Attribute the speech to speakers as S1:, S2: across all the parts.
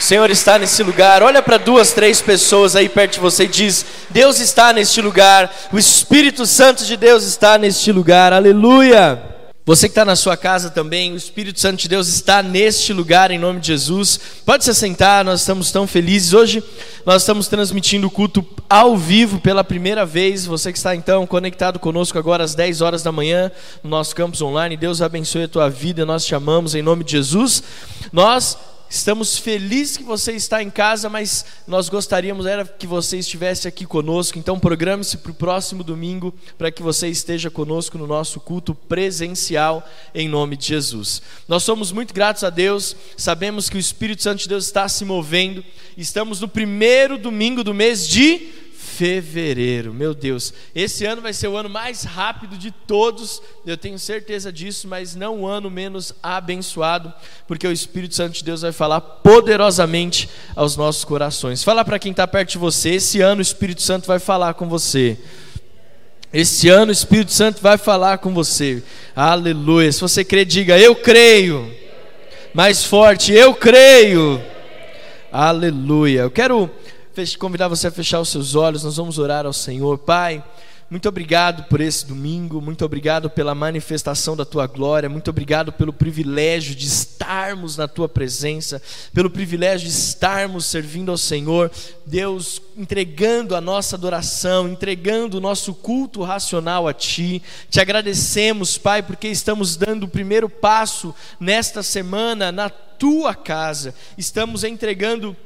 S1: O Senhor está nesse lugar. Olha para duas, três pessoas aí perto de você e diz: Deus está neste lugar. O Espírito Santo de Deus está neste lugar. Aleluia. Você que está na sua casa também, o Espírito Santo de Deus está neste lugar em nome de Jesus. Pode se sentar, nós estamos tão felizes. Hoje nós estamos transmitindo o culto ao vivo pela primeira vez. Você que está então conectado conosco agora às 10 horas da manhã no nosso campus online. Deus abençoe a tua vida, nós te amamos em nome de Jesus. Nós Estamos felizes que você está em casa, mas nós gostaríamos era que você estivesse aqui conosco. Então programe-se para o próximo domingo para que você esteja conosco no nosso culto presencial em nome de Jesus. Nós somos muito gratos a Deus, sabemos que o Espírito Santo de Deus está se movendo. Estamos no primeiro domingo do mês de fevereiro. Meu Deus, esse ano vai ser o ano mais rápido de todos, eu tenho certeza disso, mas não o ano menos abençoado, porque o Espírito Santo de Deus vai falar poderosamente aos nossos corações. Fala para quem está perto de você, esse ano o Espírito Santo vai falar com você. Esse ano o Espírito Santo vai falar com você. Aleluia. Se você crê, diga: Eu creio. Mais forte, eu creio. Aleluia. Eu quero convidar você a fechar os seus olhos, nós vamos orar ao Senhor. Pai, muito obrigado por esse domingo, muito obrigado pela manifestação da tua glória, muito obrigado pelo privilégio de estarmos na tua presença, pelo privilégio de estarmos servindo ao Senhor, Deus, entregando a nossa adoração, entregando o nosso culto racional a ti. Te agradecemos, Pai, porque estamos dando o primeiro passo nesta semana na tua casa, estamos entregando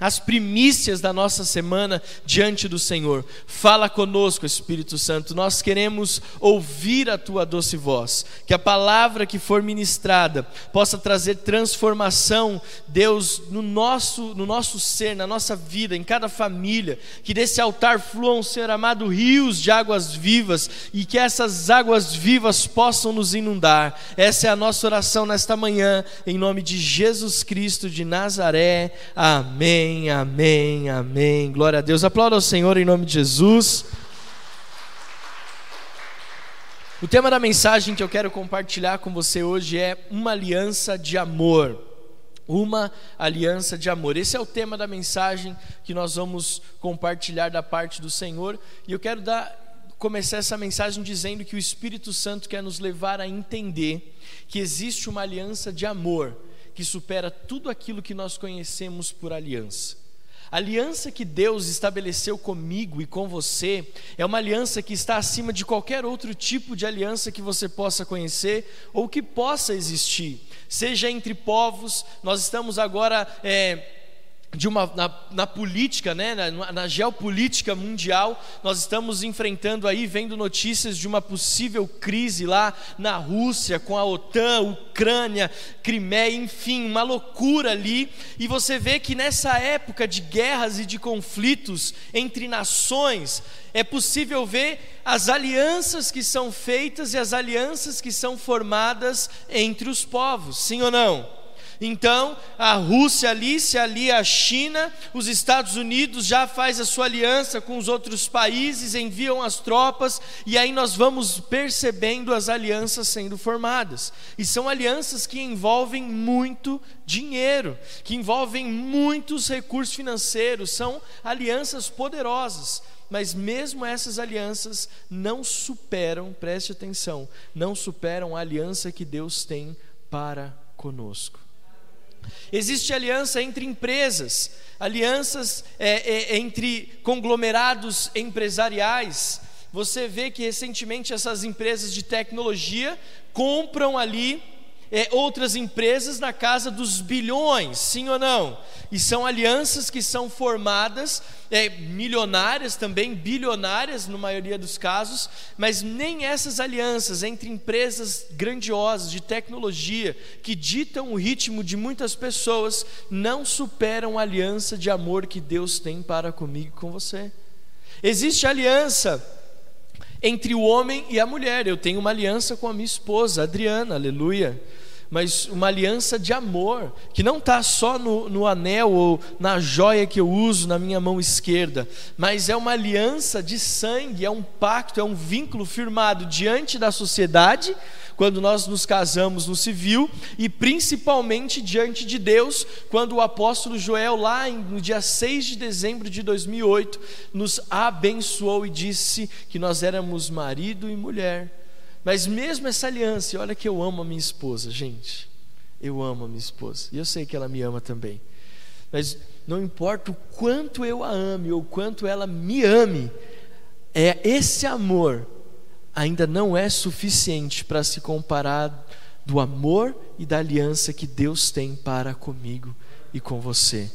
S1: as primícias da nossa semana diante do Senhor. Fala conosco, Espírito Santo. Nós queremos ouvir a tua doce voz. Que a palavra que for ministrada possa trazer transformação, Deus, no nosso, no nosso ser, na nossa vida, em cada família. Que desse altar fluam, Senhor amado, rios de águas vivas e que essas águas vivas possam nos inundar. Essa é a nossa oração nesta manhã, em nome de Jesus Cristo de Nazaré. Amém Amém, amém, amém. Glória a Deus. Aplauda ao Senhor em nome de Jesus. O tema da mensagem que eu quero compartilhar com você hoje é uma aliança de amor. Uma aliança de amor. Esse é o tema da mensagem que nós vamos compartilhar da parte do Senhor. E eu quero dar, começar essa mensagem dizendo que o Espírito Santo quer nos levar a entender que existe uma aliança de amor que supera tudo aquilo que nós conhecemos por aliança. A aliança que Deus estabeleceu comigo e com você é uma aliança que está acima de qualquer outro tipo de aliança que você possa conhecer ou que possa existir, seja entre povos. Nós estamos agora é, de uma, na, na política, né, na, na, geopolítica mundial, nós estamos enfrentando aí, vendo notícias de uma possível crise lá na Rússia, com a OTAN, Ucrânia, Crimeia, enfim, uma loucura ali. E você vê que nessa época de guerras e de conflitos entre nações, é possível ver as alianças que são feitas e as alianças que são formadas entre os povos, sim ou não? Então, a Rússia ali se alia à China, os Estados Unidos já faz a sua aliança com os outros países, enviam as tropas, e aí nós vamos percebendo as alianças sendo formadas. E são alianças que envolvem muito dinheiro, que envolvem muitos recursos financeiros, são alianças poderosas. Mas mesmo essas alianças não superam, preste atenção, não superam a aliança que Deus tem para conosco. Existe aliança entre empresas, alianças é, é, entre conglomerados empresariais. Você vê que recentemente essas empresas de tecnologia compram ali é, outras empresas na casa dos bilhões, sim ou não? E são alianças que são formadas, é, milionárias também, bilionárias na maioria dos casos, mas nem essas alianças entre empresas grandiosas de tecnologia que ditam o ritmo de muitas pessoas não superam a aliança de amor que Deus tem para comigo e com você. Existe aliança entre o homem e a mulher. Eu tenho uma aliança com a minha esposa, Adriana, aleluia. Mas uma aliança de amor, que não está só no, no anel ou na joia que eu uso na minha mão esquerda, mas é uma aliança de sangue, é um pacto, é um vínculo firmado diante da sociedade, quando nós nos casamos no civil, e principalmente diante de Deus, quando o apóstolo Joel, lá no dia 6 de dezembro de 2008, nos abençoou e disse que nós éramos marido e mulher mas mesmo essa aliança, e olha que eu amo a minha esposa, gente. Eu amo a minha esposa. E eu sei que ela me ama também. Mas não importa o quanto eu a ame ou quanto ela me ame, é esse amor ainda não é suficiente para se comparar do amor e da aliança que Deus tem para comigo e com você.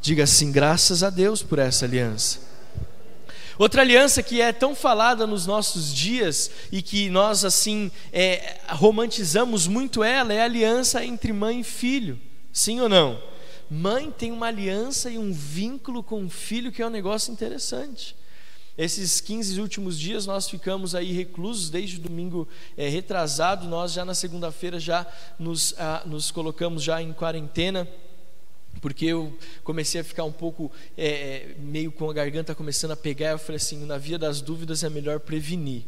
S1: Diga assim: graças a Deus por essa aliança. Outra aliança que é tão falada nos nossos dias e que nós assim é, romantizamos muito ela é a aliança entre mãe e filho. Sim ou não? Mãe tem uma aliança e um vínculo com o filho que é um negócio interessante. Esses 15 últimos dias nós ficamos aí reclusos, desde domingo é, retrasado, nós já na segunda-feira já nos, ah, nos colocamos já em quarentena porque eu comecei a ficar um pouco é, é, meio com a garganta começando a pegar. Eu falei assim: na via das dúvidas é melhor prevenir.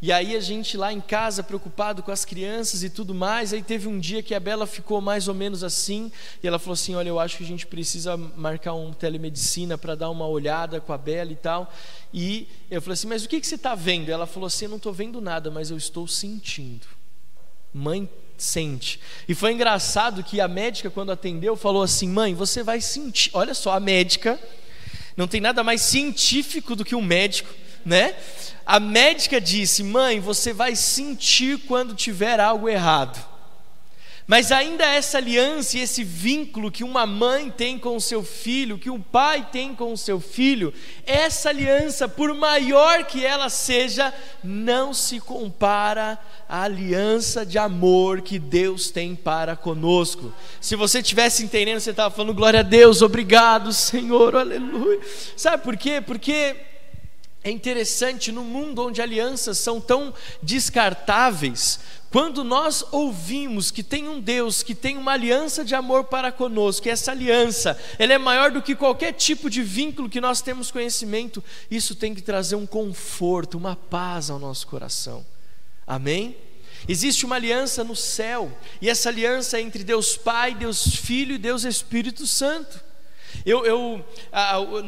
S1: E aí a gente lá em casa preocupado com as crianças e tudo mais. Aí teve um dia que a Bela ficou mais ou menos assim e ela falou assim: olha, eu acho que a gente precisa marcar um telemedicina para dar uma olhada com a Bela e tal. E eu falei assim: mas o que, que você está vendo? Ela falou assim: eu não estou vendo nada, mas eu estou sentindo. Mãe sente. E foi engraçado que a médica, quando atendeu, falou assim: mãe, você vai sentir. Olha só, a médica, não tem nada mais científico do que um médico, né? A médica disse: mãe, você vai sentir quando tiver algo errado. Mas ainda essa aliança e esse vínculo que uma mãe tem com o seu filho, que um pai tem com o seu filho, essa aliança, por maior que ela seja, não se compara à aliança de amor que Deus tem para conosco. Se você tivesse entendendo, você estava falando glória a Deus, obrigado, Senhor, aleluia. Sabe por quê? Porque é interessante no mundo onde alianças são tão descartáveis, quando nós ouvimos que tem um Deus que tem uma aliança de amor para conosco, que essa aliança, ela é maior do que qualquer tipo de vínculo que nós temos conhecimento, isso tem que trazer um conforto, uma paz ao nosso coração. Amém? Existe uma aliança no céu, e essa aliança é entre Deus Pai, Deus Filho e Deus Espírito Santo. Eu, eu,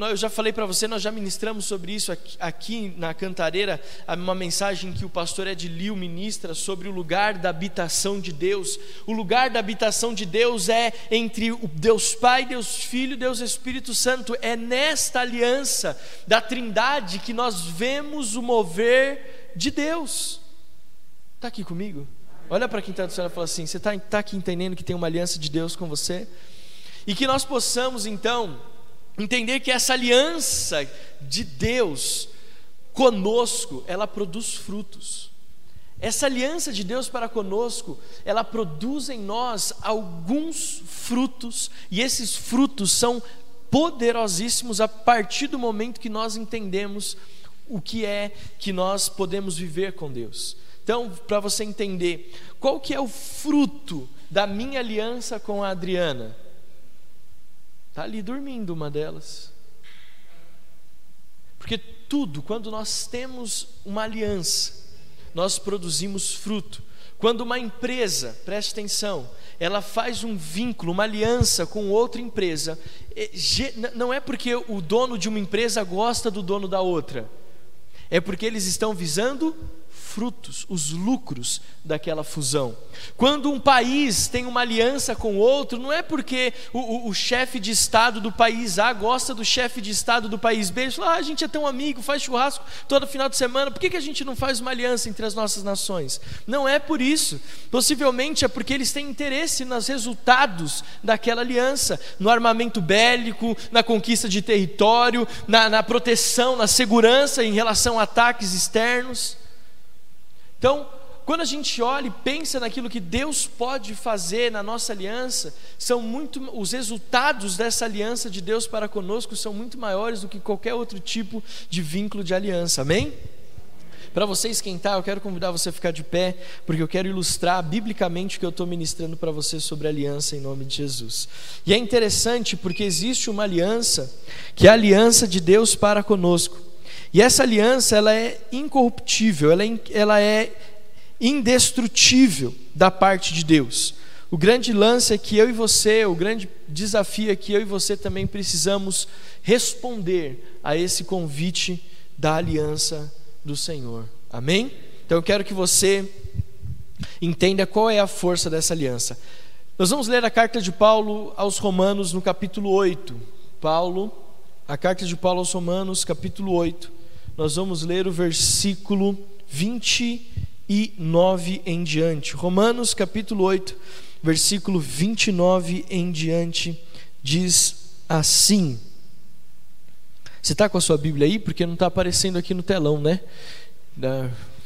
S1: eu já falei para você, nós já ministramos sobre isso aqui, aqui, na Cantareira, uma mensagem que o pastor Ed Liu ministra sobre o lugar da habitação de Deus. O lugar da habitação de Deus é entre o Deus Pai, Deus Filho, Deus Espírito Santo. É nesta aliança da Trindade que nós vemos o mover de Deus. Está aqui comigo? Olha para quem está do céu e fala assim: você está tá aqui entendendo que tem uma aliança de Deus com você? E que nós possamos então entender que essa aliança de Deus conosco, ela produz frutos. Essa aliança de Deus para conosco, ela produz em nós alguns frutos, e esses frutos são poderosíssimos a partir do momento que nós entendemos o que é que nós podemos viver com Deus. Então, para você entender, qual que é o fruto da minha aliança com a Adriana? Está ali dormindo uma delas. Porque tudo, quando nós temos uma aliança, nós produzimos fruto. Quando uma empresa, preste atenção, ela faz um vínculo, uma aliança com outra empresa, não é porque o dono de uma empresa gosta do dono da outra, é porque eles estão visando frutos, os lucros daquela fusão. Quando um país tem uma aliança com outro, não é porque o, o, o chefe de Estado do país A gosta do chefe de Estado do país B, ele fala, ah, a gente é tão amigo, faz churrasco todo final de semana, por que, que a gente não faz uma aliança entre as nossas nações? Não é por isso, possivelmente é porque eles têm interesse nos resultados daquela aliança, no armamento bélico, na conquista de território, na, na proteção, na segurança em relação a ataques externos. Então, quando a gente olha e pensa naquilo que Deus pode fazer na nossa aliança, são muito os resultados dessa aliança de Deus para conosco são muito maiores do que qualquer outro tipo de vínculo de aliança. Amém? Para você esquentar, eu quero convidar você a ficar de pé, porque eu quero ilustrar biblicamente o que eu estou ministrando para você sobre aliança em nome de Jesus. E é interessante porque existe uma aliança, que é a aliança de Deus para conosco. E essa aliança, ela é incorruptível, ela é, ela é indestrutível da parte de Deus. O grande lance é que eu e você, o grande desafio é que eu e você também precisamos responder a esse convite da aliança do Senhor. Amém? Então eu quero que você entenda qual é a força dessa aliança. Nós vamos ler a carta de Paulo aos Romanos no capítulo 8. Paulo, a carta de Paulo aos Romanos, capítulo 8. Nós vamos ler o versículo 29 em diante. Romanos, capítulo 8 versículo 29 em diante, diz assim. Você está com a sua Bíblia aí? Porque não está aparecendo aqui no telão, né?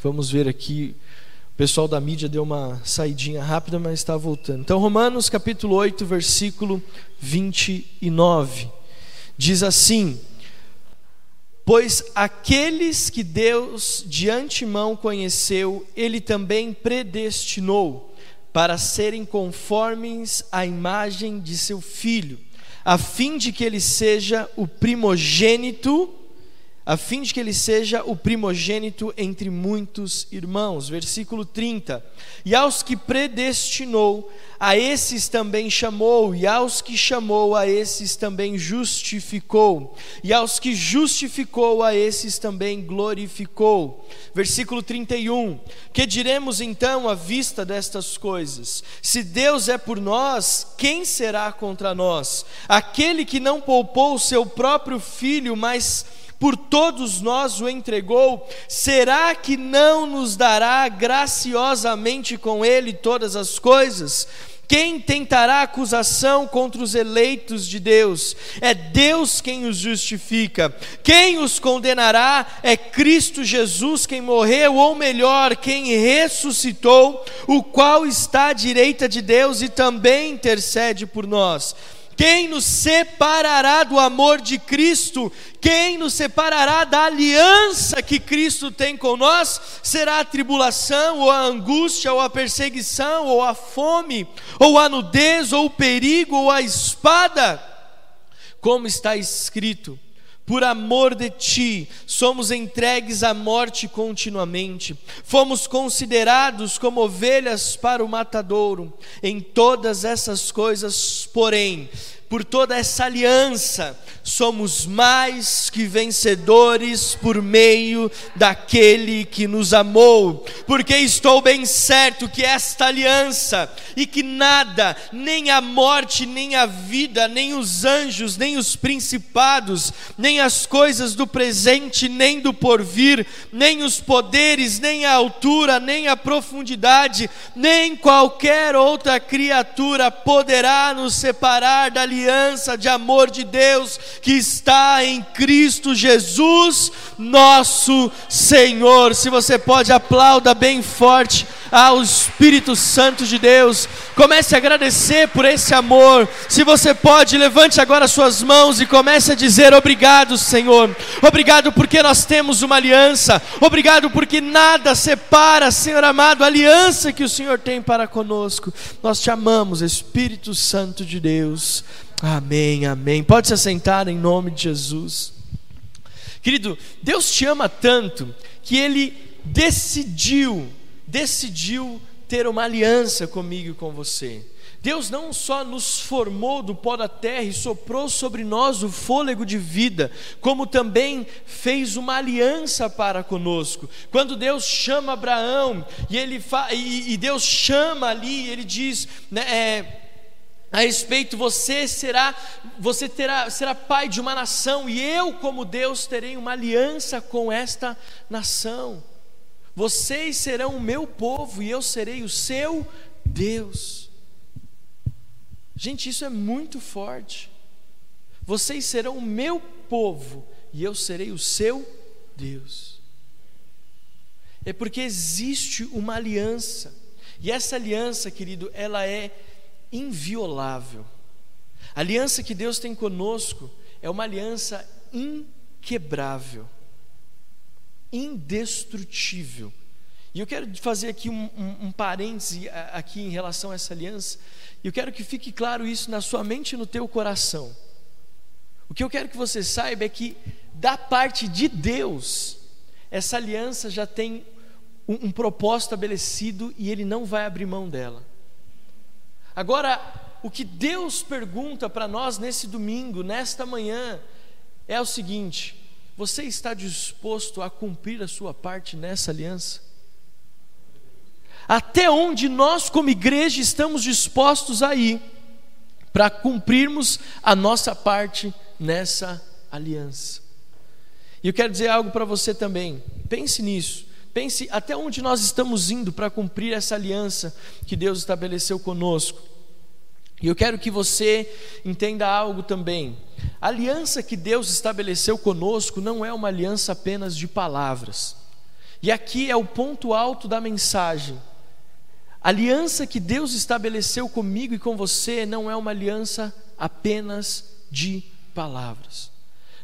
S1: Vamos ver aqui. O pessoal da mídia deu uma saidinha rápida, mas está voltando. Então, Romanos capítulo 8, versículo 29. Diz assim: Pois aqueles que Deus de antemão conheceu, Ele também predestinou para serem conformes à imagem de seu filho, a fim de que ele seja o primogênito a fim de que ele seja o primogênito entre muitos irmãos. Versículo 30. E aos que predestinou, a esses também chamou, e aos que chamou, a esses também justificou, e aos que justificou, a esses também glorificou. Versículo 31. Que diremos então à vista destas coisas? Se Deus é por nós, quem será contra nós? Aquele que não poupou o seu próprio filho, mas por todos nós o entregou, será que não nos dará graciosamente com ele todas as coisas? Quem tentará acusação contra os eleitos de Deus? É Deus quem os justifica. Quem os condenará é Cristo Jesus, quem morreu, ou melhor, quem ressuscitou, o qual está à direita de Deus e também intercede por nós. Quem nos separará do amor de Cristo? Quem nos separará da aliança que Cristo tem com nós? Será a tribulação, ou a angústia, ou a perseguição, ou a fome, ou a nudez, ou o perigo, ou a espada? Como está escrito: por amor de ti, somos entregues à morte continuamente, fomos considerados como ovelhas para o matadouro. Em todas essas coisas, porém, por toda essa aliança, somos mais que vencedores por meio daquele que nos amou, porque estou bem certo que esta aliança e que nada, nem a morte, nem a vida, nem os anjos, nem os principados, nem as coisas do presente, nem do porvir, nem os poderes, nem a altura, nem a profundidade, nem qualquer outra criatura poderá nos separar da aliança aliança de amor de Deus que está em Cristo Jesus, nosso Senhor. Se você pode, aplauda bem forte ao Espírito Santo de Deus. Comece a agradecer por esse amor. Se você pode, levante agora suas mãos e comece a dizer: Obrigado, Senhor. Obrigado porque nós temos uma aliança. Obrigado porque nada separa, Senhor amado, a aliança que o Senhor tem para conosco. Nós te amamos, Espírito Santo de Deus. Amém, amém. Pode se assentar em nome de Jesus. Querido, Deus te ama tanto que Ele decidiu, decidiu ter uma aliança comigo e com você. Deus não só nos formou do pó da terra e soprou sobre nós o fôlego de vida, como também fez uma aliança para conosco. Quando Deus chama Abraão e, ele e, e Deus chama ali, ele diz, né, é, a respeito, você será, você terá, será pai de uma nação, e eu, como Deus, terei uma aliança com esta nação. Vocês serão o meu povo e eu serei o seu Deus. Gente, isso é muito forte. Vocês serão o meu povo e eu serei o seu Deus. É porque existe uma aliança. E essa aliança, querido, ela é inviolável. A aliança que Deus tem conosco é uma aliança inquebrável. Indestrutível. E eu quero fazer aqui um, um, um parêntese aqui em relação a essa aliança. E eu quero que fique claro isso na sua mente e no teu coração. O que eu quero que você saiba é que da parte de Deus, essa aliança já tem um, um propósito estabelecido e Ele não vai abrir mão dela. Agora, o que Deus pergunta para nós nesse domingo, nesta manhã, é o seguinte: você está disposto a cumprir a sua parte nessa aliança? até onde nós, como igreja, estamos dispostos a ir para cumprirmos a nossa parte nessa aliança. E eu quero dizer algo para você também, pense nisso. Pense até onde nós estamos indo para cumprir essa aliança que Deus estabeleceu conosco. E eu quero que você entenda algo também. A aliança que Deus estabeleceu conosco não é uma aliança apenas de palavras. E aqui é o ponto alto da mensagem. A aliança que Deus estabeleceu comigo e com você não é uma aliança apenas de palavras.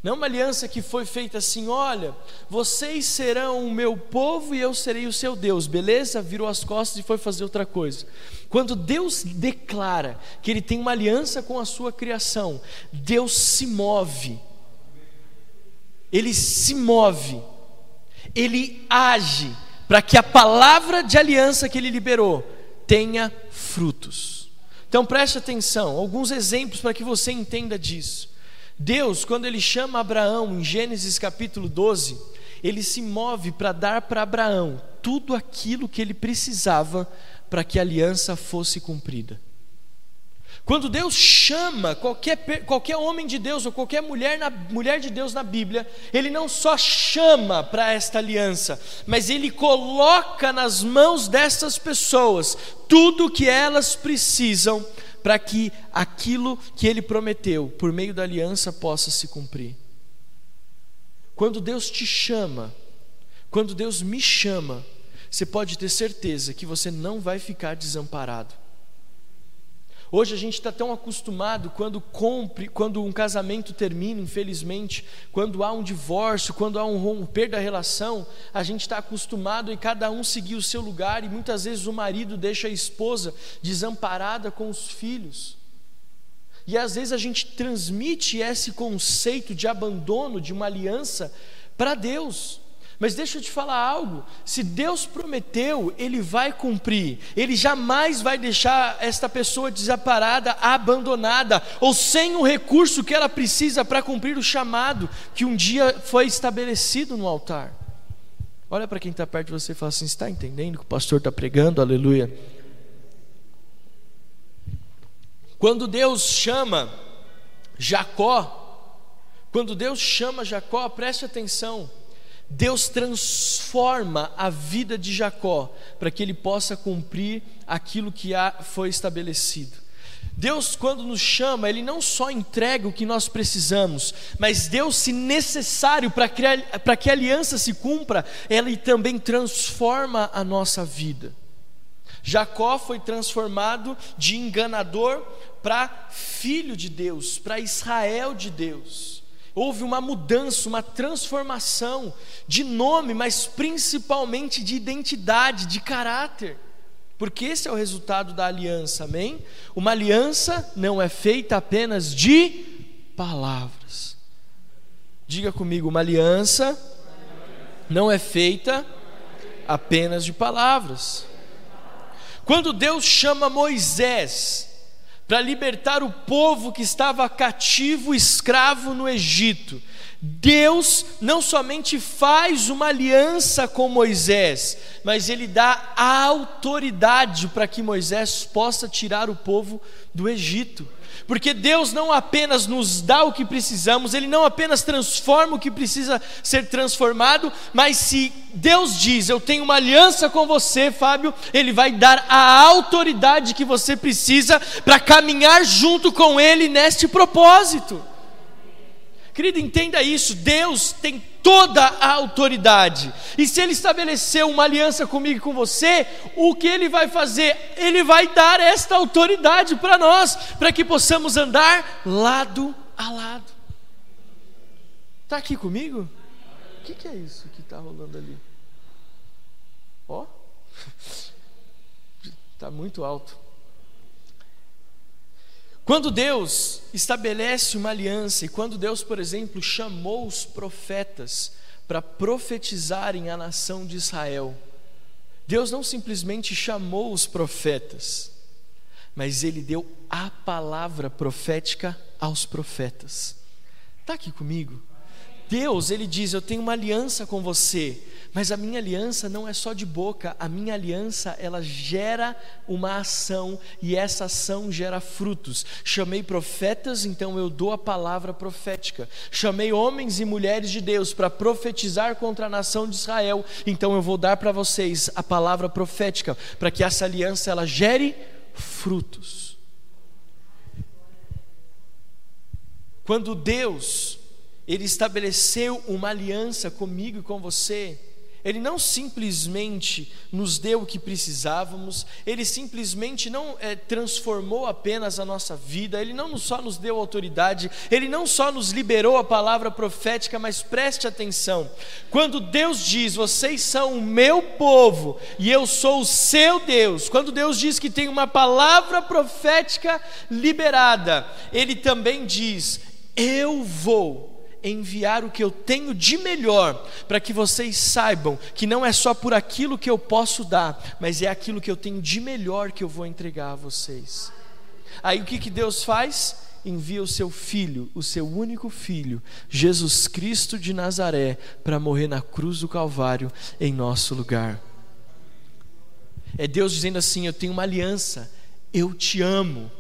S1: Não uma aliança que foi feita assim: olha, vocês serão o meu povo e eu serei o seu Deus, beleza? Virou as costas e foi fazer outra coisa. Quando Deus declara que Ele tem uma aliança com a sua criação, Deus se move, Ele se move, Ele age para que a palavra de aliança que ele liberou tenha frutos. Então preste atenção, alguns exemplos para que você entenda disso. Deus, quando ele chama Abraão em Gênesis capítulo 12, ele se move para dar para Abraão tudo aquilo que ele precisava para que a aliança fosse cumprida. Quando Deus chama qualquer, qualquer homem de Deus ou qualquer mulher, na, mulher de Deus na Bíblia, Ele não só chama para esta aliança, mas Ele coloca nas mãos dessas pessoas tudo o que elas precisam para que aquilo que Ele prometeu por meio da aliança possa se cumprir. Quando Deus te chama, quando Deus me chama, você pode ter certeza que você não vai ficar desamparado. Hoje a gente está tão acostumado quando compre, quando um casamento termina, infelizmente, quando há um divórcio, quando há um romper da relação, a gente está acostumado em cada um seguir o seu lugar e muitas vezes o marido deixa a esposa desamparada com os filhos. E às vezes a gente transmite esse conceito de abandono de uma aliança para Deus. Mas deixa eu te falar algo: se Deus prometeu, Ele vai cumprir, Ele jamais vai deixar esta pessoa desaparada, abandonada, ou sem o recurso que ela precisa para cumprir o chamado que um dia foi estabelecido no altar. Olha para quem está perto de você e fala assim: está entendendo que o pastor está pregando? Aleluia. Quando Deus chama Jacó, quando Deus chama Jacó, preste atenção. Deus transforma a vida de Jacó para que ele possa cumprir aquilo que foi estabelecido. Deus, quando nos chama, Ele não só entrega o que nós precisamos, mas Deus, se necessário para que a aliança se cumpra, Ele também transforma a nossa vida. Jacó foi transformado de enganador para filho de Deus, para Israel de Deus houve uma mudança, uma transformação de nome, mas principalmente de identidade, de caráter. Porque esse é o resultado da aliança, amém? Uma aliança não é feita apenas de palavras. Diga comigo, uma aliança não é feita apenas de palavras. Quando Deus chama Moisés para libertar o povo que estava cativo, escravo no Egito. Deus não somente faz uma aliança com Moisés, mas ele dá a autoridade para que Moisés possa tirar o povo do Egito porque Deus não apenas nos dá o que precisamos, Ele não apenas transforma o que precisa ser transformado, mas se Deus diz, eu tenho uma aliança com você, Fábio, Ele vai dar a autoridade que você precisa para caminhar junto com Ele neste propósito. Querido, entenda isso: Deus tem toda a autoridade, e se Ele estabeleceu uma aliança comigo e com você, o que Ele vai fazer? Ele vai dar esta autoridade para nós, para que possamos andar lado a lado. Está aqui comigo? O que, que é isso que está rolando ali? Ó, está muito alto. Quando Deus estabelece uma aliança, e quando Deus, por exemplo, chamou os profetas para profetizarem a nação de Israel, Deus não simplesmente chamou os profetas, mas Ele deu a palavra profética aos profetas. Está aqui comigo? Deus, Ele diz: Eu tenho uma aliança com você, mas a minha aliança não é só de boca, a minha aliança ela gera uma ação e essa ação gera frutos. Chamei profetas, então eu dou a palavra profética. Chamei homens e mulheres de Deus para profetizar contra a nação de Israel, então eu vou dar para vocês a palavra profética, para que essa aliança ela gere frutos. Quando Deus ele estabeleceu uma aliança comigo e com você, ele não simplesmente nos deu o que precisávamos, Ele simplesmente não é, transformou apenas a nossa vida, Ele não só nos deu autoridade, Ele não só nos liberou a palavra profética, mas preste atenção: quando Deus diz, vocês são o meu povo e eu sou o seu Deus, quando Deus diz que tem uma palavra profética liberada, Ele também diz, eu vou enviar o que eu tenho de melhor, para que vocês saibam que não é só por aquilo que eu posso dar, mas é aquilo que eu tenho de melhor que eu vou entregar a vocês. Aí o que, que Deus faz? Envia o seu filho, o seu único filho, Jesus Cristo de Nazaré, para morrer na cruz do Calvário em nosso lugar. É Deus dizendo assim: Eu tenho uma aliança, eu te amo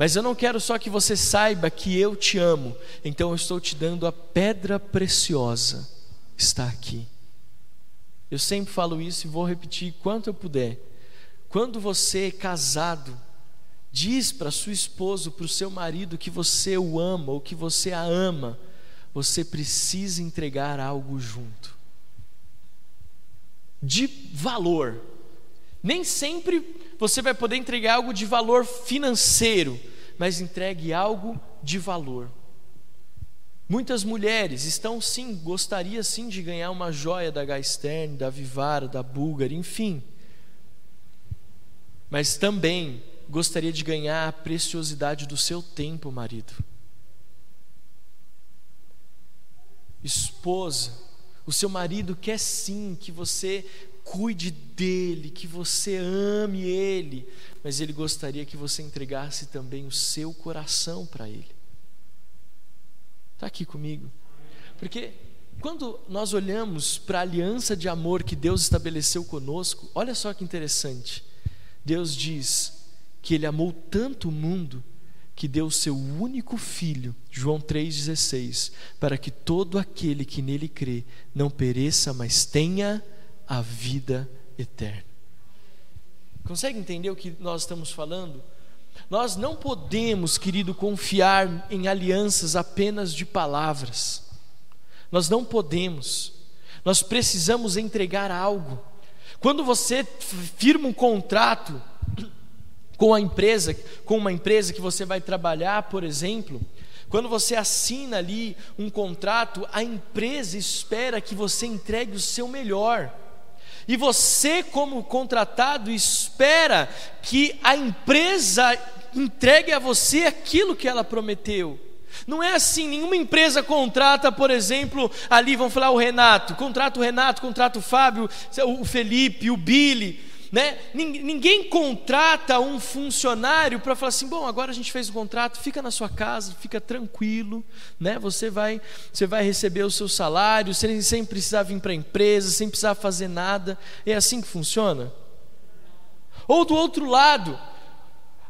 S1: mas eu não quero só que você saiba que eu te amo, então eu estou te dando a pedra preciosa, está aqui. Eu sempre falo isso e vou repetir quanto eu puder. Quando você é casado, diz para sua esposa, para o seu marido que você o ama ou que você a ama, você precisa entregar algo junto. De valor. Nem sempre você vai poder entregar algo de valor financeiro, mas entregue algo de valor. Muitas mulheres estão sim, gostaria sim de ganhar uma joia da Gaistern, da Vivara, da Bulgari, enfim. Mas também gostaria de ganhar a preciosidade do seu tempo, marido. Esposa, o seu marido quer sim que você cuide dele, que você ame ele, mas ele gostaria que você entregasse também o seu coração para ele. Está aqui comigo? Porque quando nós olhamos para a aliança de amor que Deus estabeleceu conosco, olha só que interessante. Deus diz que Ele amou tanto o mundo que deu o seu único filho, João 3,16, para que todo aquele que nele crê não pereça, mas tenha a vida eterna. Consegue entender o que nós estamos falando? Nós não podemos, querido, confiar em alianças apenas de palavras. Nós não podemos. Nós precisamos entregar algo. Quando você firma um contrato com a empresa, com uma empresa que você vai trabalhar, por exemplo, quando você assina ali um contrato, a empresa espera que você entregue o seu melhor. E você, como contratado, espera que a empresa entregue a você aquilo que ela prometeu. Não é assim, nenhuma empresa contrata, por exemplo, ali vão falar o Renato, contrata o Renato, contrata o Fábio, o Felipe, o Billy, né? Ninguém contrata um funcionário para falar assim: bom, agora a gente fez o contrato, fica na sua casa, fica tranquilo, né? Você vai, você vai receber o seu salário sem, sem precisar vir para a empresa, sem precisar fazer nada. É assim que funciona? Ou do outro lado,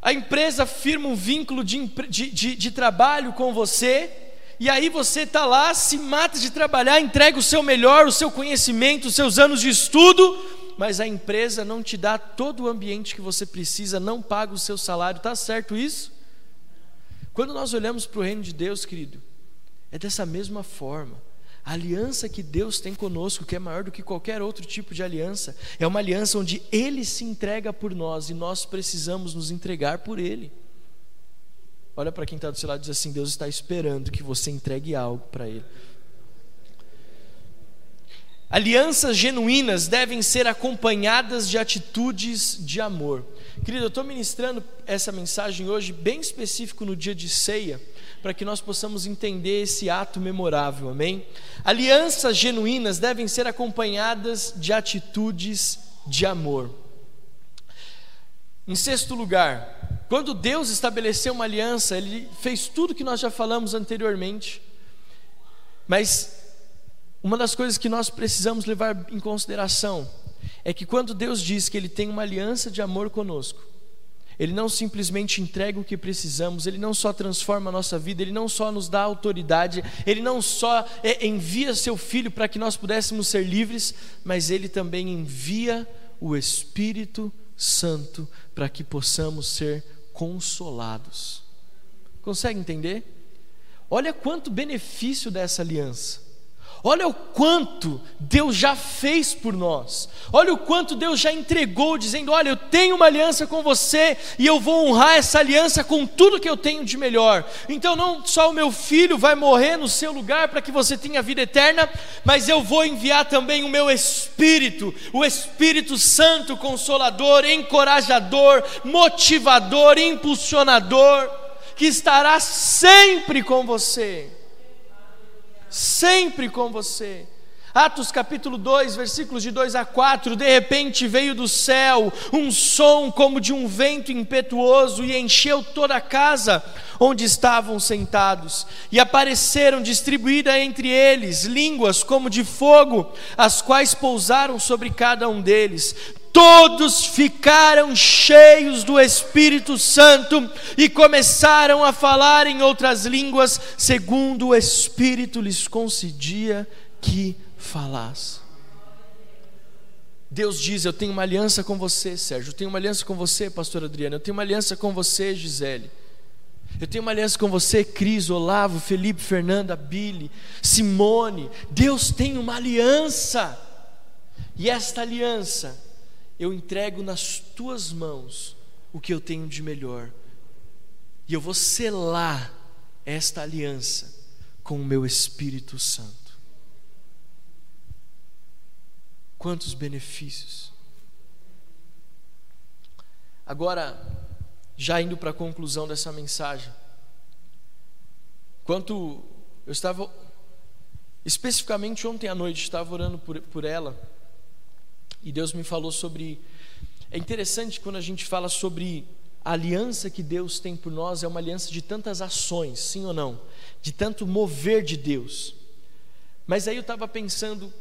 S1: a empresa firma um vínculo de, de, de, de trabalho com você, e aí você está lá, se mata de trabalhar, entrega o seu melhor, o seu conhecimento, os seus anos de estudo, mas a empresa não te dá todo o ambiente que você precisa, não paga o seu salário, está certo isso? Quando nós olhamos para o reino de Deus, querido, é dessa mesma forma. A aliança que Deus tem conosco, que é maior do que qualquer outro tipo de aliança, é uma aliança onde Ele se entrega por nós e nós precisamos nos entregar por Ele. Olha para quem está do seu lado e diz assim: Deus está esperando que você entregue algo para Ele. Alianças genuínas devem ser acompanhadas de atitudes de amor. Querido, eu estou ministrando essa mensagem hoje bem específico no dia de ceia, para que nós possamos entender esse ato memorável, amém? Alianças genuínas devem ser acompanhadas de atitudes de amor. Em sexto lugar, quando Deus estabeleceu uma aliança, Ele fez tudo que nós já falamos anteriormente, mas uma das coisas que nós precisamos levar em consideração é que quando Deus diz que Ele tem uma aliança de amor conosco, Ele não simplesmente entrega o que precisamos, Ele não só transforma a nossa vida, Ele não só nos dá autoridade, Ele não só é, envia Seu Filho para que nós pudéssemos ser livres, mas Ele também envia o Espírito Santo para que possamos ser consolados. Consegue entender? Olha quanto benefício dessa aliança. Olha o quanto Deus já fez por nós. Olha o quanto Deus já entregou, dizendo: Olha, eu tenho uma aliança com você e eu vou honrar essa aliança com tudo que eu tenho de melhor. Então, não só o meu filho vai morrer no seu lugar para que você tenha vida eterna, mas eu vou enviar também o meu Espírito, o Espírito Santo, consolador, encorajador, motivador, impulsionador, que estará sempre com você sempre com você. Atos capítulo 2, versículos de 2 a 4: De repente veio do céu um som como de um vento impetuoso e encheu toda a casa onde estavam sentados. E apareceram distribuídas entre eles línguas como de fogo, as quais pousaram sobre cada um deles. Todos ficaram cheios do Espírito Santo e começaram a falar em outras línguas, segundo o Espírito lhes concedia que falasse. Deus diz: Eu tenho uma aliança com você, Sérgio. Eu tenho uma aliança com você, Pastor Adriano. Eu tenho uma aliança com você, Gisele. Eu tenho uma aliança com você, Cris, Olavo, Felipe, Fernanda, Billy, Simone. Deus tem uma aliança. E esta aliança eu entrego nas tuas mãos o que eu tenho de melhor, e eu vou selar esta aliança com o meu Espírito Santo. Quantos benefícios! Agora, já indo para a conclusão dessa mensagem, quanto eu estava, especificamente ontem à noite, estava orando por, por ela, e Deus me falou sobre. É interessante quando a gente fala sobre a aliança que Deus tem por nós, é uma aliança de tantas ações, sim ou não? De tanto mover de Deus. Mas aí eu estava pensando,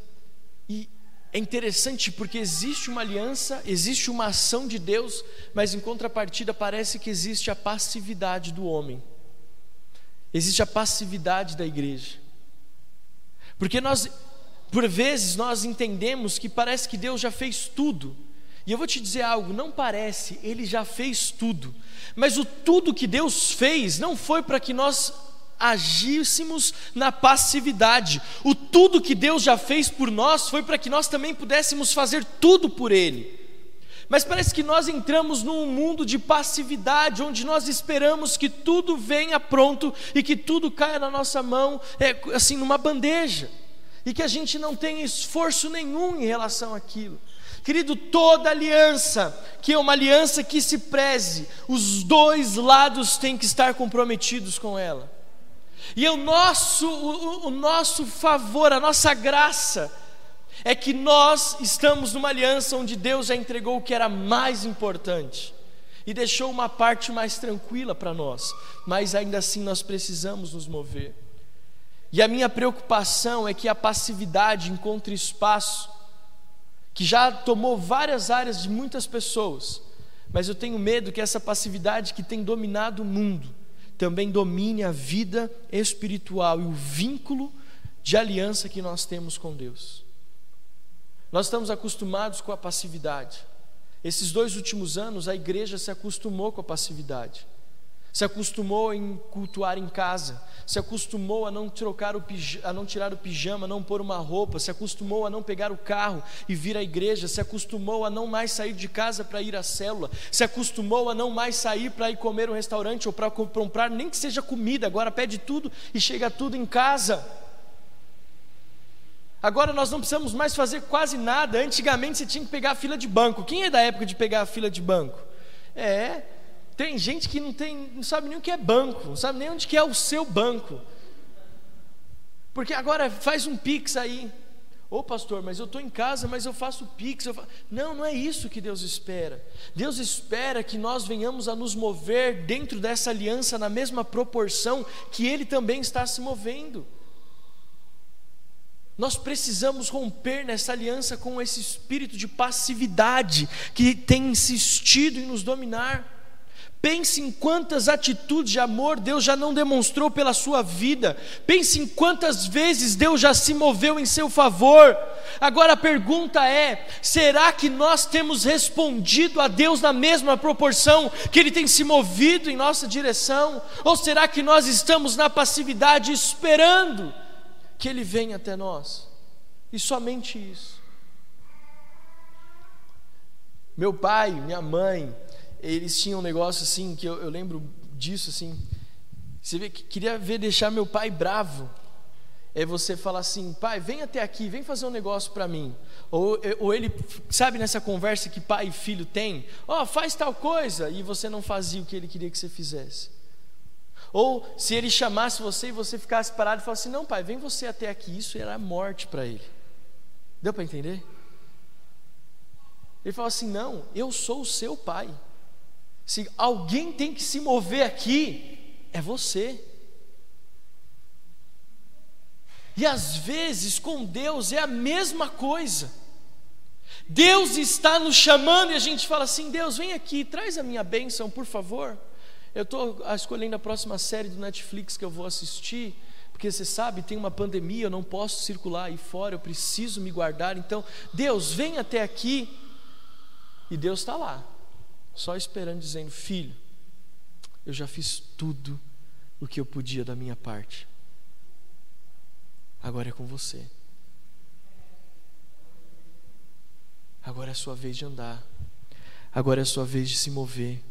S1: e é interessante porque existe uma aliança, existe uma ação de Deus, mas em contrapartida parece que existe a passividade do homem, existe a passividade da igreja. Porque nós por vezes nós entendemos que parece que Deus já fez tudo. E eu vou te dizer algo, não parece, ele já fez tudo. Mas o tudo que Deus fez não foi para que nós agíssemos na passividade. O tudo que Deus já fez por nós foi para que nós também pudéssemos fazer tudo por Ele. Mas parece que nós entramos num mundo de passividade, onde nós esperamos que tudo venha pronto e que tudo caia na nossa mão, é, assim, numa bandeja e que a gente não tem esforço nenhum em relação àquilo. Querido, toda aliança, que é uma aliança que se preze, os dois lados têm que estar comprometidos com ela. E o nosso, o, o nosso favor, a nossa graça, é que nós estamos numa aliança onde Deus já entregou o que era mais importante e deixou uma parte mais tranquila para nós, mas ainda assim nós precisamos nos mover. E a minha preocupação é que a passividade encontre espaço, que já tomou várias áreas de muitas pessoas, mas eu tenho medo que essa passividade que tem dominado o mundo também domine a vida espiritual e o vínculo de aliança que nós temos com Deus. Nós estamos acostumados com a passividade. Esses dois últimos anos a igreja se acostumou com a passividade se acostumou em cultuar em casa, se acostumou a não, trocar o a não tirar o pijama, não pôr uma roupa, se acostumou a não pegar o carro e vir à igreja, se acostumou a não mais sair de casa para ir à célula, se acostumou a não mais sair para ir comer no restaurante ou para comprar nem que seja comida, agora pede tudo e chega tudo em casa. Agora nós não precisamos mais fazer quase nada. Antigamente você tinha que pegar a fila de banco. Quem é da época de pegar a fila de banco? É, tem gente que não, tem, não sabe nem o que é banco, não sabe nem onde que é o seu banco. Porque agora faz um pix aí. Ô pastor, mas eu estou em casa, mas eu faço pix. Eu faço... Não, não é isso que Deus espera. Deus espera que nós venhamos a nos mover dentro dessa aliança na mesma proporção que Ele também está se movendo. Nós precisamos romper nessa aliança com esse espírito de passividade que tem insistido em nos dominar. Pense em quantas atitudes de amor Deus já não demonstrou pela sua vida. Pense em quantas vezes Deus já se moveu em seu favor. Agora a pergunta é: será que nós temos respondido a Deus na mesma proporção que Ele tem se movido em nossa direção? Ou será que nós estamos na passividade esperando? que Ele venha até nós, e somente isso. Meu pai, minha mãe, eles tinham um negócio assim, que eu, eu lembro disso assim. Você vê, queria ver deixar meu pai bravo. É você falar assim, pai, vem até aqui, vem fazer um negócio para mim. Ou, ou ele, sabe nessa conversa que pai e filho têm? Ó, oh, faz tal coisa, e você não fazia o que ele queria que você fizesse. Ou se ele chamasse você e você ficasse parado e falasse assim: Não, pai, vem você até aqui. Isso era morte para ele. Deu para entender? Ele falou assim: Não, eu sou o seu pai. Se alguém tem que se mover aqui, é você. E às vezes com Deus é a mesma coisa. Deus está nos chamando e a gente fala assim: Deus, vem aqui, traz a minha bênção, por favor. Eu estou escolhendo a próxima série do Netflix que eu vou assistir, porque você sabe, tem uma pandemia, eu não posso circular aí fora, eu preciso me guardar. Então, Deus, vem até aqui. E Deus está lá, só esperando, dizendo: Filho, eu já fiz tudo o que eu podia da minha parte. Agora é com você. Agora é a sua vez de andar. Agora é a sua vez de se mover.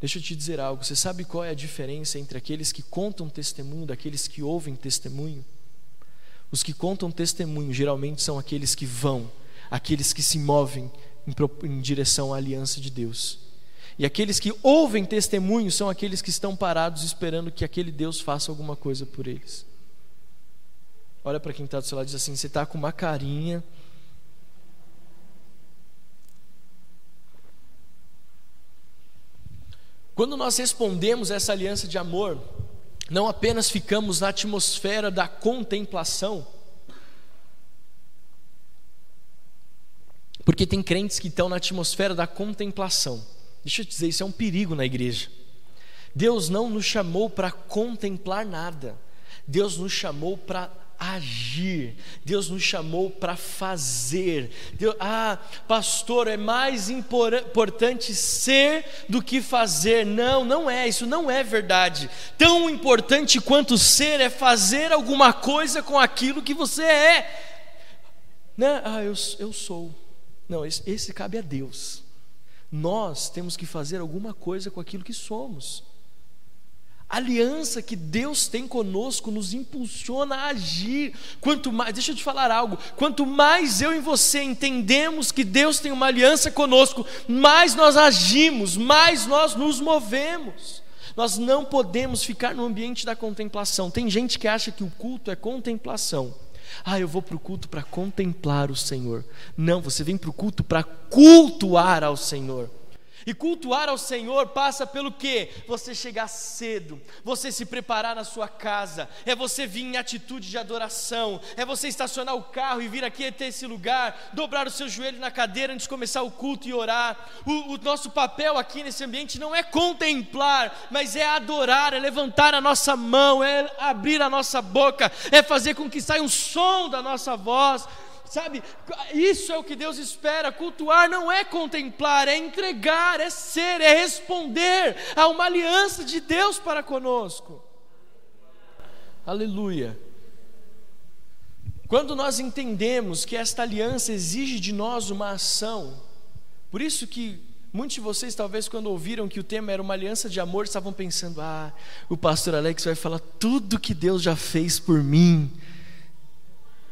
S1: Deixa eu te dizer algo. Você sabe qual é a diferença entre aqueles que contam testemunho daqueles que ouvem testemunho? Os que contam testemunho geralmente são aqueles que vão, aqueles que se movem em, direção à aliança de Deus. E aqueles que ouvem testemunho são aqueles que estão parados esperando que aquele Deus faça alguma coisa por eles. Olha para quem está do seu lado e diz assim: você está com uma carinha Quando nós respondemos essa aliança de amor, não apenas ficamos na atmosfera da contemplação, porque tem crentes que estão na atmosfera da contemplação. Deixa eu te dizer, isso é um perigo na igreja. Deus não nos chamou para contemplar nada, Deus nos chamou para agir. Deus nos chamou para fazer. Deus, ah, pastor, é mais importante ser do que fazer. Não, não é, isso não é verdade. Tão importante quanto ser é fazer alguma coisa com aquilo que você é. Né? Ah, eu, eu sou. Não, esse, esse cabe a Deus. Nós temos que fazer alguma coisa com aquilo que somos. A aliança que Deus tem conosco nos impulsiona a agir. Quanto mais, deixa eu te falar algo, quanto mais eu e você entendemos que Deus tem uma aliança conosco, mais nós agimos, mais nós nos movemos. Nós não podemos ficar no ambiente da contemplação. Tem gente que acha que o culto é contemplação. Ah, eu vou para o culto para contemplar o Senhor. Não, você vem para o culto para cultuar ao Senhor. E cultuar ao Senhor passa pelo que? Você chegar cedo, você se preparar na sua casa, é você vir em atitude de adoração, é você estacionar o carro e vir aqui até esse lugar, dobrar o seu joelho na cadeira antes de começar o culto e orar. O, o nosso papel aqui nesse ambiente não é contemplar, mas é adorar, é levantar a nossa mão, é abrir a nossa boca, é fazer com que saia um som da nossa voz Sabe, isso é o que Deus espera. Cultuar não é contemplar, é entregar, é ser, é responder a uma aliança de Deus para conosco. Aleluia. Quando nós entendemos que esta aliança exige de nós uma ação, por isso que muitos de vocês, talvez, quando ouviram que o tema era uma aliança de amor, estavam pensando: ah, o pastor Alex vai falar tudo que Deus já fez por mim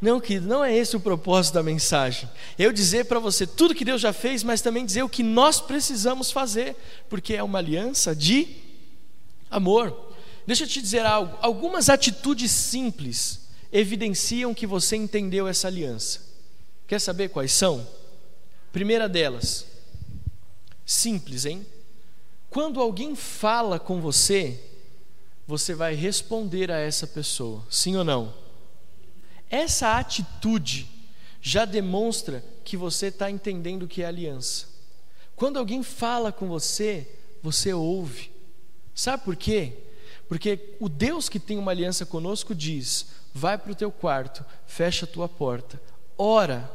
S1: Não, querido, não é esse o propósito da mensagem. Eu dizer para você tudo que Deus já fez, mas também dizer o que nós precisamos fazer, porque é uma aliança de amor. Deixa eu te dizer algo: algumas atitudes simples evidenciam que você entendeu essa aliança. Quer saber quais são? Primeira delas, simples, hein? Quando alguém fala com você, você vai responder a essa pessoa, sim ou não? Essa atitude já demonstra que você está entendendo o que é aliança. Quando alguém fala com você, você ouve. Sabe por quê? Porque o Deus que tem uma aliança conosco diz: vai para o teu quarto, fecha a tua porta, ora,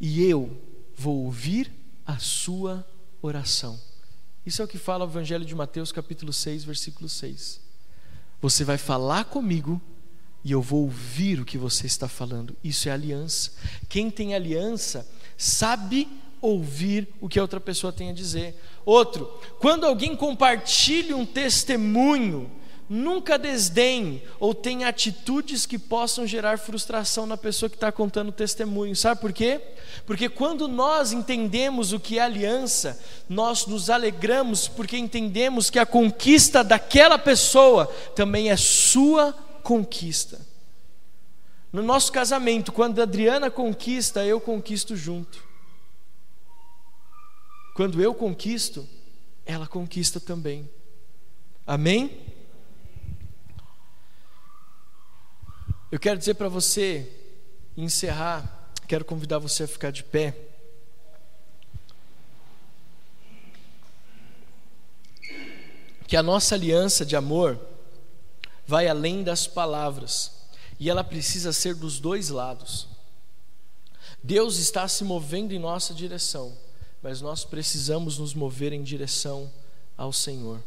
S1: e eu vou ouvir a sua oração. Isso é o que fala o Evangelho de Mateus, capítulo 6, versículo 6. Você vai falar comigo e eu vou ouvir o que você está falando. Isso é aliança. Quem tem aliança sabe ouvir o que a outra pessoa tem a dizer. Outro, quando alguém compartilha um testemunho, nunca desdenhe ou tenha atitudes que possam gerar frustração na pessoa que está contando o testemunho. Sabe por quê? Porque quando nós entendemos o que é aliança, nós nos alegramos porque entendemos que a conquista daquela pessoa também é sua conquista. No nosso casamento, quando a Adriana conquista, eu conquisto junto. Quando eu conquisto, ela conquista também. Amém? Eu quero dizer para você, encerrar, quero convidar você a ficar de pé. Que a nossa aliança de amor vai além das palavras e ela precisa ser dos dois lados. Deus está se movendo em nossa direção, mas nós precisamos nos mover em direção ao Senhor.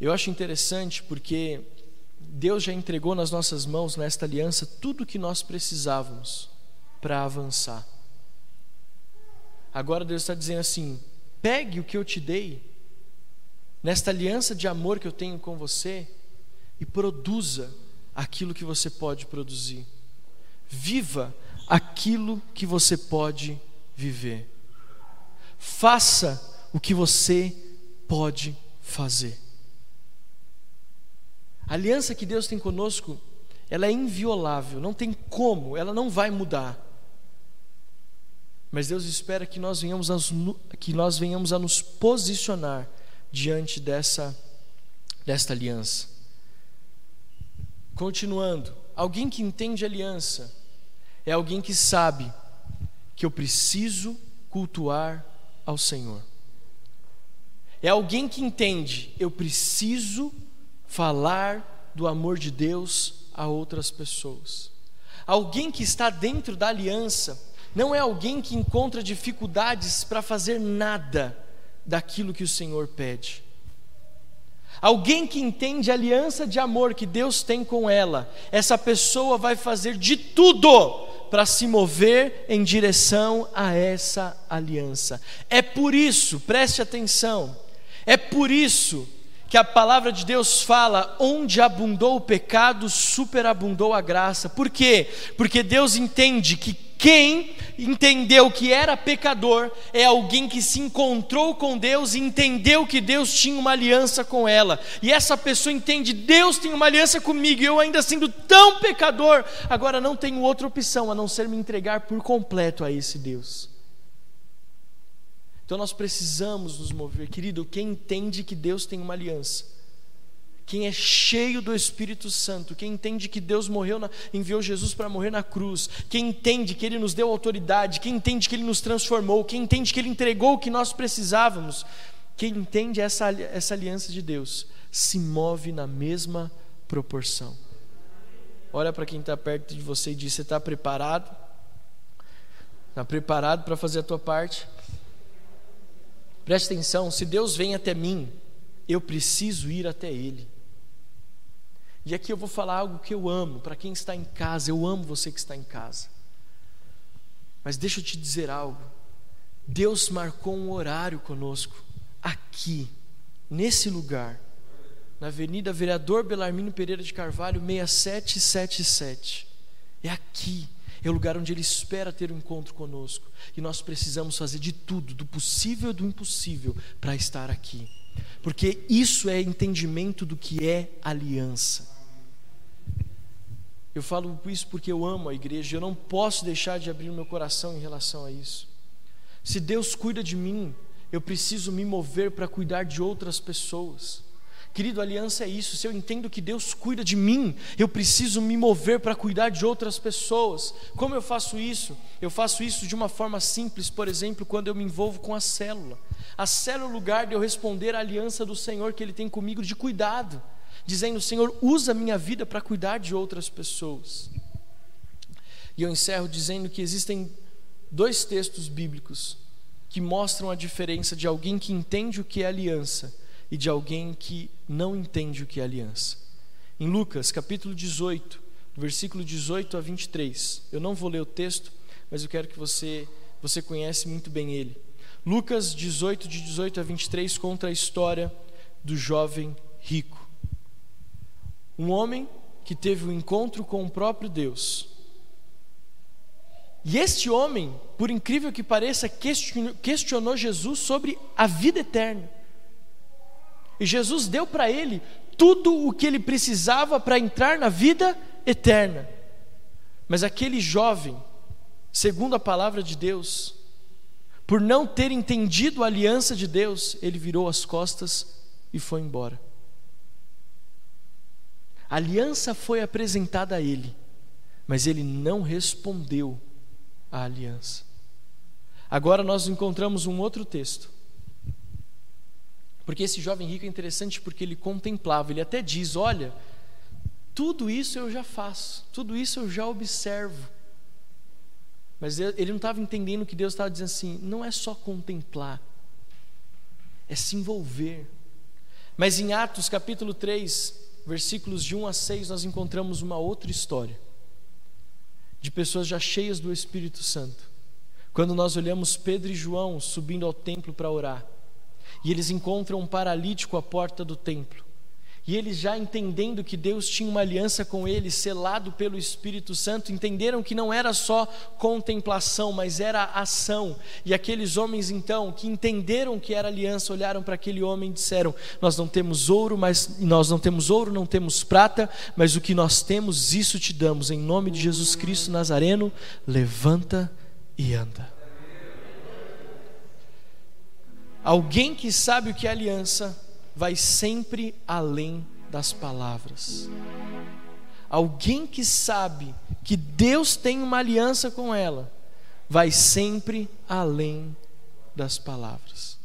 S1: Eu acho interessante porque Deus já entregou nas nossas mãos, nesta aliança, tudo o que nós precisávamos para avançar. Agora Deus está dizendo assim: pegue o que eu te dei, nesta aliança de amor que eu tenho com você, e produza aquilo que você pode produzir. Viva aquilo que você pode viver. Faça o que você pode fazer. A aliança que Deus tem conosco, ela é inviolável, não tem como, ela não vai mudar. Mas Deus espera que nós venhamos a, que nós venhamos a nos posicionar diante dessa, desta aliança. Continuando, alguém que entende aliança é alguém que sabe que eu preciso cultuar ao Senhor. É alguém que entende, eu preciso falar do amor de Deus a outras pessoas. Alguém que está dentro da aliança não é alguém que encontra dificuldades para fazer nada daquilo que o Senhor pede. Alguém que entende a aliança de amor que Deus tem com ela, essa pessoa vai fazer de tudo para se mover em direção a essa aliança. É por isso, preste atenção, é por isso que a palavra de Deus fala: onde abundou o pecado, superabundou a graça. Por quê? Porque Deus entende que quem entendeu que era pecador é alguém que se encontrou com Deus e entendeu que Deus tinha uma aliança com ela. E essa pessoa entende: Deus tem uma aliança comigo, e eu ainda sendo tão pecador, agora não tenho outra opção a não ser me entregar por completo a esse Deus. Então nós precisamos nos mover, querido. Quem entende que Deus tem uma aliança quem é cheio do Espírito Santo, quem entende que Deus morreu, na, enviou Jesus para morrer na cruz, quem entende que Ele nos deu autoridade, quem entende que Ele nos transformou, quem entende que Ele entregou o que nós precisávamos, quem entende essa, essa aliança de Deus, se move na mesma proporção. Olha para quem está perto de você e diz: Você está preparado? Está preparado para fazer a tua parte? Preste atenção: se Deus vem até mim, eu preciso ir até Ele. E aqui eu vou falar algo que eu amo, para quem está em casa, eu amo você que está em casa. Mas deixa eu te dizer algo. Deus marcou um horário conosco, aqui, nesse lugar, na Avenida Vereador Belarmino Pereira de Carvalho, 6777. É aqui, é o lugar onde Ele espera ter um encontro conosco. E nós precisamos fazer de tudo, do possível e do impossível, para estar aqui. Porque isso é entendimento do que é aliança. Eu falo isso porque eu amo a igreja, eu não posso deixar de abrir o meu coração em relação a isso. Se Deus cuida de mim, eu preciso me mover para cuidar de outras pessoas. Querido, aliança é isso. Se eu entendo que Deus cuida de mim, eu preciso me mover para cuidar de outras pessoas. Como eu faço isso? Eu faço isso de uma forma simples, por exemplo, quando eu me envolvo com a célula. A célula é o lugar de eu responder à aliança do Senhor que Ele tem comigo de cuidado, dizendo: Senhor, usa minha vida para cuidar de outras pessoas. E eu encerro dizendo que existem dois textos bíblicos que mostram a diferença de alguém que entende o que é aliança e de alguém que não entende o que é aliança. Em Lucas, capítulo 18, versículo 18 a 23. Eu não vou ler o texto, mas eu quero que você você conhece muito bem ele. Lucas 18 de 18 a 23 conta a história do jovem rico. Um homem que teve um encontro com o próprio Deus. E este homem, por incrível que pareça, questionou Jesus sobre a vida eterna. E Jesus deu para ele tudo o que ele precisava para entrar na vida eterna. Mas aquele jovem, segundo a palavra de Deus, por não ter entendido a aliança de Deus, ele virou as costas e foi embora. A aliança foi apresentada a ele, mas ele não respondeu à aliança. Agora nós encontramos um outro texto porque esse jovem rico é interessante porque ele contemplava, ele até diz: Olha, tudo isso eu já faço, tudo isso eu já observo. Mas ele não estava entendendo que Deus estava dizendo assim: não é só contemplar, é se envolver. Mas em Atos capítulo 3, versículos de 1 a 6, nós encontramos uma outra história de pessoas já cheias do Espírito Santo. Quando nós olhamos Pedro e João subindo ao templo para orar, e eles encontram um paralítico à porta do templo. E eles, já entendendo que Deus tinha uma aliança com eles, selado pelo Espírito Santo, entenderam que não era só contemplação, mas era ação. E aqueles homens, então, que entenderam que era aliança, olharam para aquele homem e disseram: Nós não temos ouro, mas nós não temos ouro, não temos prata, mas o que nós temos, isso te damos. Em nome de Jesus Cristo Nazareno, levanta e anda. Alguém que sabe o que é aliança vai sempre além das palavras. Alguém que sabe que Deus tem uma aliança com ela, vai sempre além das palavras.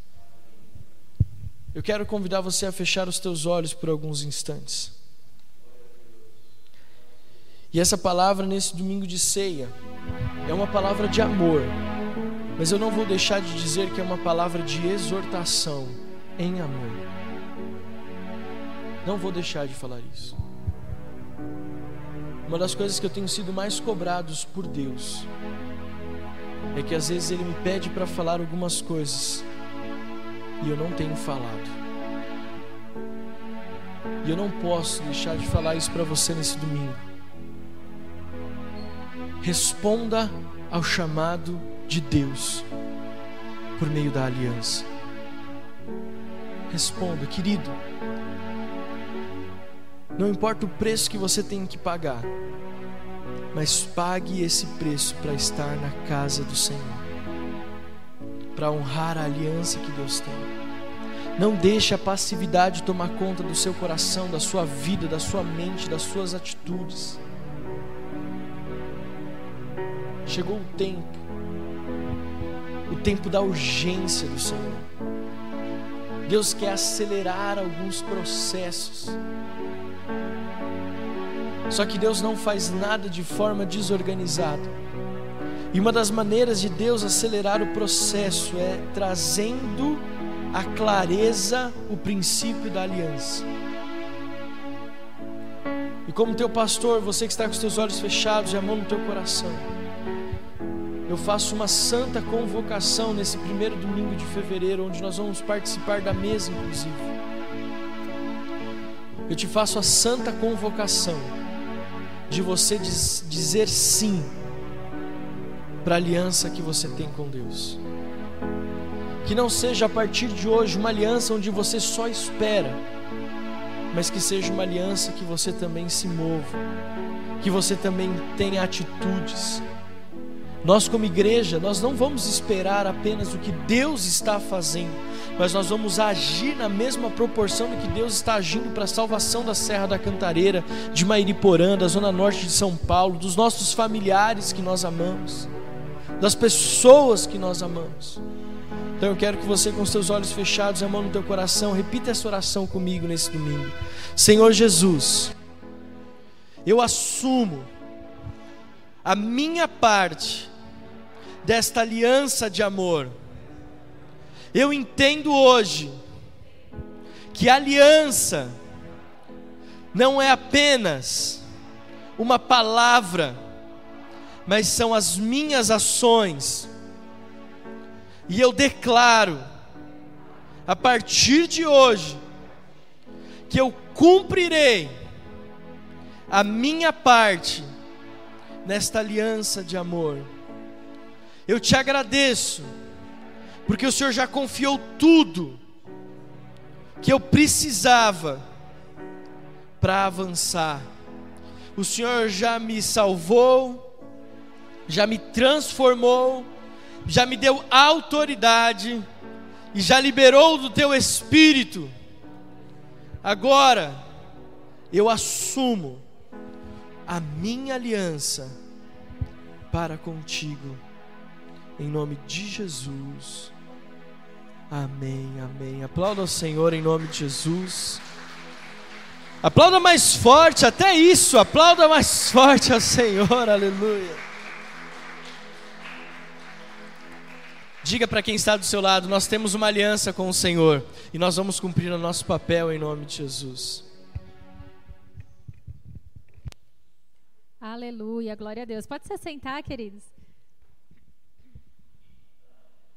S1: Eu quero convidar você a fechar os teus olhos por alguns instantes. E essa palavra nesse domingo de ceia é uma palavra de amor mas eu não vou deixar de dizer que é uma palavra de exortação em amor. Não vou deixar de falar isso. Uma das coisas que eu tenho sido mais cobrados por Deus é que às vezes Ele me pede para falar algumas coisas e eu não tenho falado. E eu não posso deixar de falar isso para você nesse domingo. Responda ao chamado de Deus por meio da aliança. Responda, querido. Não importa o preço que você tem que pagar, mas pague esse preço para estar na casa do Senhor, para honrar a aliança que Deus tem. Não deixe a passividade tomar conta do seu coração, da sua vida, da sua mente, das suas atitudes. Chegou o tempo o tempo da urgência do Senhor. Deus quer acelerar alguns processos. Só que Deus não faz nada de forma desorganizada. E uma das maneiras de Deus acelerar o processo é trazendo a clareza o princípio da aliança. E como teu pastor, você que está com os teus olhos fechados e a mão no teu coração, eu faço uma santa convocação nesse primeiro domingo de fevereiro, onde nós vamos participar da mesa, inclusive. Eu te faço a santa convocação de você diz, dizer sim para a aliança que você tem com Deus. Que não seja a partir de hoje uma aliança onde você só espera, mas que seja uma aliança que você também se mova, que você também tenha atitudes. Nós, como igreja, nós não vamos esperar apenas o que Deus está fazendo, mas nós vamos agir na mesma proporção do que Deus está agindo para a salvação da Serra da Cantareira, de Mairiporã, da zona norte de São Paulo, dos nossos familiares que nós amamos, das pessoas que nós amamos. Então eu quero que você, com seus olhos fechados e a mão no teu coração, repita essa oração comigo nesse domingo. Senhor Jesus, eu assumo a minha parte desta aliança de amor eu entendo hoje que aliança não é apenas uma palavra, mas são as minhas ações. E eu declaro, a partir de hoje, que eu cumprirei a minha parte nesta aliança de amor. Eu te agradeço porque o Senhor já confiou tudo que eu precisava para avançar. O Senhor já me salvou, já me transformou, já me deu autoridade e já liberou do teu espírito. Agora eu assumo a minha aliança para contigo, em nome de Jesus. Amém, amém. Aplauda ao Senhor em nome de Jesus. Aplauda mais forte, até isso, aplauda mais forte ao Senhor, aleluia. Diga para quem está do seu lado: nós temos uma aliança com o Senhor e nós vamos cumprir o nosso papel em nome de Jesus.
S2: Aleluia, glória a Deus. Pode se sentar, queridos.